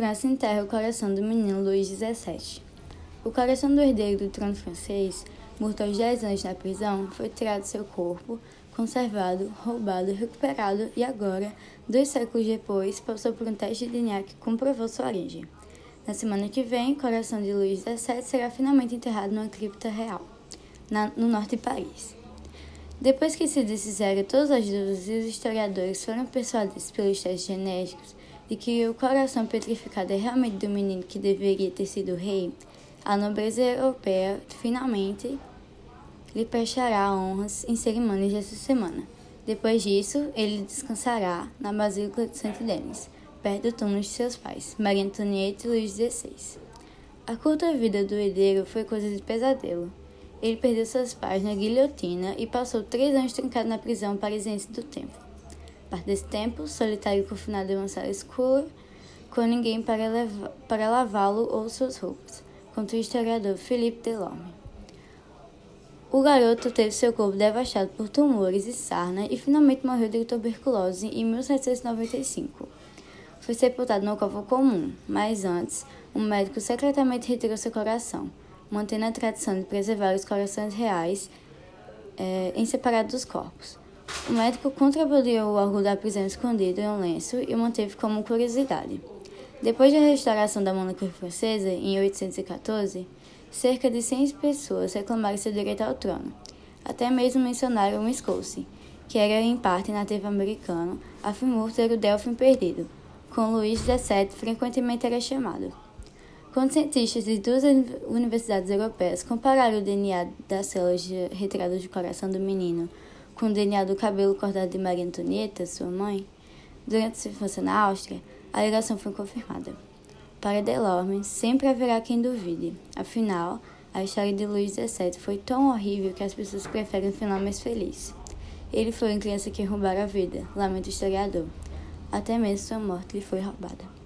França enterra o coração do menino Luís XVII. O coração do herdeiro do trono francês, morto aos 10 anos na prisão, foi tirado do seu corpo, conservado, roubado, recuperado e agora, dois séculos depois, passou por um teste de DNA que comprovou sua origem. Na semana que vem, o coração de Luís XVII será finalmente enterrado numa cripta real, na, no norte de Paris. Depois que se desfizeram todas as dúvidas e os historiadores foram persuadidos pelos testes genéticos de que o coração petrificado é realmente do menino que deveria ter sido rei, a nobreza europeia finalmente lhe prestará honras em cerimônias dessa semana. Depois disso, ele descansará na Basílica de Saint-Denis, perto do túmulo de seus pais, Maria Antonieta e Luís XVI. A curta vida do herdeiro foi coisa de pesadelo. Ele perdeu seus pais na guilhotina e passou três anos trancado na prisão parisiense do tempo. Parte desse tempo, solitário e confinado em uma sala escura, com ninguém para, para lavá-lo ou suas roupas, conta o historiador Philippe Delorme. O garoto teve seu corpo devastado por tumores e sarna e finalmente morreu de tuberculose em 1795. Foi sepultado no covo comum, mas antes, um médico secretamente retirou seu coração, mantendo a tradição de preservar os corações reais é, em separado dos corpos. O médico contrabandeou o órgão da prisão escondido em um lenço e o manteve como curiosidade. Depois da restauração da monarquia francesa, em 1814, cerca de 100 pessoas reclamaram seu direito ao trono. Até mesmo mencionaram Wisconsin, que era em parte nativo americano, afirmou ter o Delfim perdido, com Luís XVII frequentemente era chamado. Quando cientistas de duas universidades europeias compararam o DNA das células retiradas do coração do menino com o DNA do cabelo cortado de Maria Antonieta, sua mãe, durante sua infância na Áustria, a ligação foi confirmada. Para Delorme, sempre haverá quem duvide. Afinal, a história de Luís XVII foi tão horrível que as pessoas preferem um final mais feliz. Ele foi uma criança que roubara a vida, lamenta o historiador. Até mesmo sua morte lhe foi roubada.